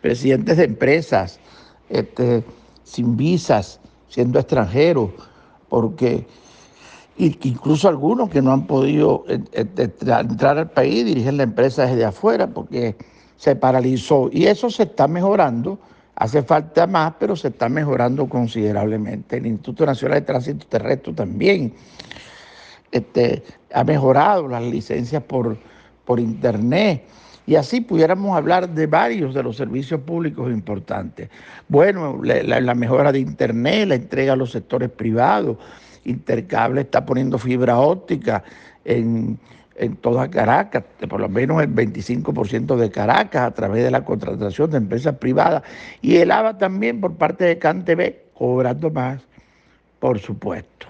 presidentes de empresas este, sin visas, siendo extranjeros, porque incluso algunos que no han podido entrar al país dirigen la empresa desde afuera porque se paralizó. Y eso se está mejorando. Hace falta más, pero se está mejorando considerablemente. El Instituto Nacional de Tránsito Terrestre también este, ha mejorado las licencias por, por Internet. Y así pudiéramos hablar de varios de los servicios públicos importantes. Bueno, la, mejora de Internet, la entrega a los sectores privados. Intercable está poniendo fibra óptica en, en toda Caracas, por lo menos el 25% de Caracas a través de la contratación de empresas privadas. Y el ABA también por parte de CanTV, cobrando más, por supuesto.